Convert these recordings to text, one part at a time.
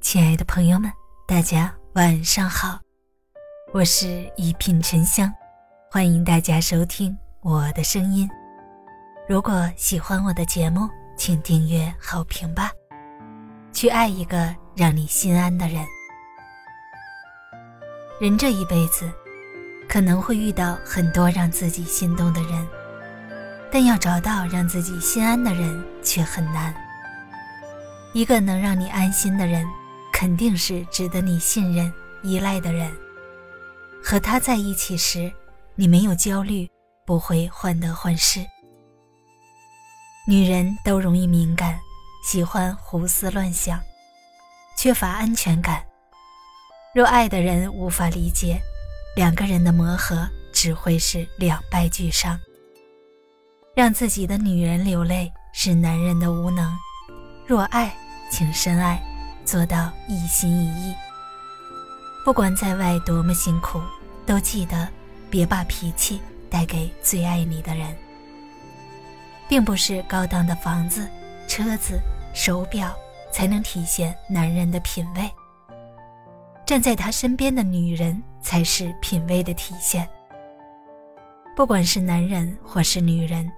亲爱的朋友们，大家晚上好，我是一品沉香，欢迎大家收听我的声音。如果喜欢我的节目，请订阅、好评吧。去爱一个让你心安的人。人这一辈子，可能会遇到很多让自己心动的人，但要找到让自己心安的人却很难。一个能让你安心的人。肯定是值得你信任、依赖的人。和他在一起时，你没有焦虑，不会患得患失。女人都容易敏感，喜欢胡思乱想，缺乏安全感。若爱的人无法理解，两个人的磨合只会是两败俱伤。让自己的女人流泪是男人的无能。若爱，请深爱。做到一心一意。不管在外多么辛苦，都记得别把脾气带给最爱你的人。并不是高档的房子、车子、手表才能体现男人的品味。站在他身边的女人才是品味的体现。不管是男人或是女人，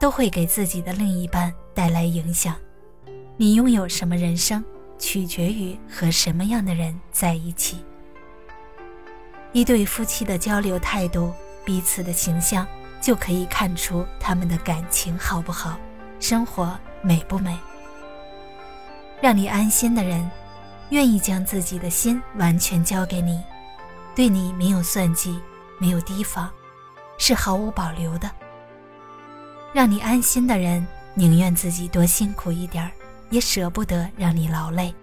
都会给自己的另一半带来影响。你拥有什么人生？取决于和什么样的人在一起。一对夫妻的交流态度、彼此的形象，就可以看出他们的感情好不好，生活美不美。让你安心的人，愿意将自己的心完全交给你，对你没有算计，没有提防，是毫无保留的。让你安心的人，宁愿自己多辛苦一点儿。也舍不得让你劳累。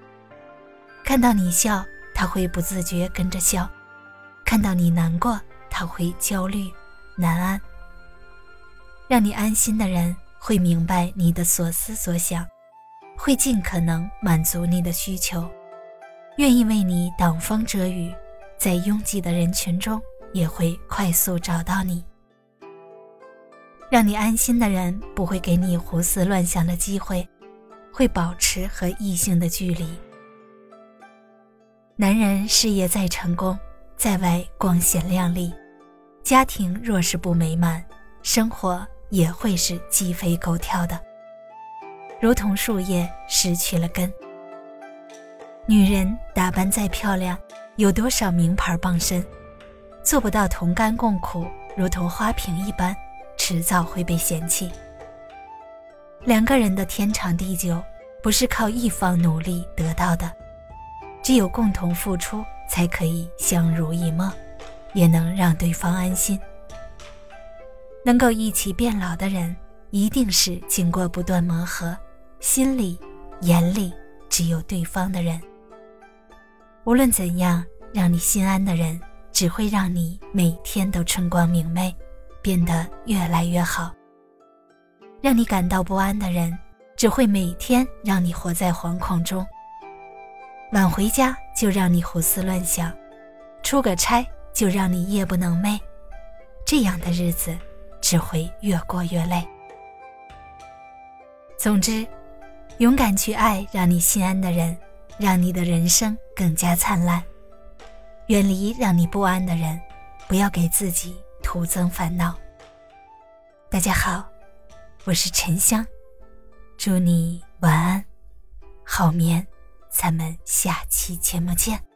看到你笑，他会不自觉跟着笑；看到你难过，他会焦虑难安。让你安心的人会明白你的所思所想，会尽可能满足你的需求，愿意为你挡风遮雨，在拥挤的人群中也会快速找到你。让你安心的人不会给你胡思乱想的机会。会保持和异性的距离。男人事业再成功，在外光鲜亮丽，家庭若是不美满，生活也会是鸡飞狗跳的，如同树叶失去了根。女人打扮再漂亮，有多少名牌傍身，做不到同甘共苦，如同花瓶一般，迟早会被嫌弃。两个人的天长地久，不是靠一方努力得到的，只有共同付出，才可以相濡以沫，也能让对方安心。能够一起变老的人，一定是经过不断磨合，心里、眼里只有对方的人。无论怎样，让你心安的人，只会让你每天都春光明媚，变得越来越好。让你感到不安的人，只会每天让你活在惶恐中。晚回家就让你胡思乱想，出个差就让你夜不能寐，这样的日子只会越过越累。总之，勇敢去爱让你心安的人，让你的人生更加灿烂。远离让你不安的人，不要给自己徒增烦恼。大家好。我是沉香，祝你晚安，好眠，咱们下期节目见。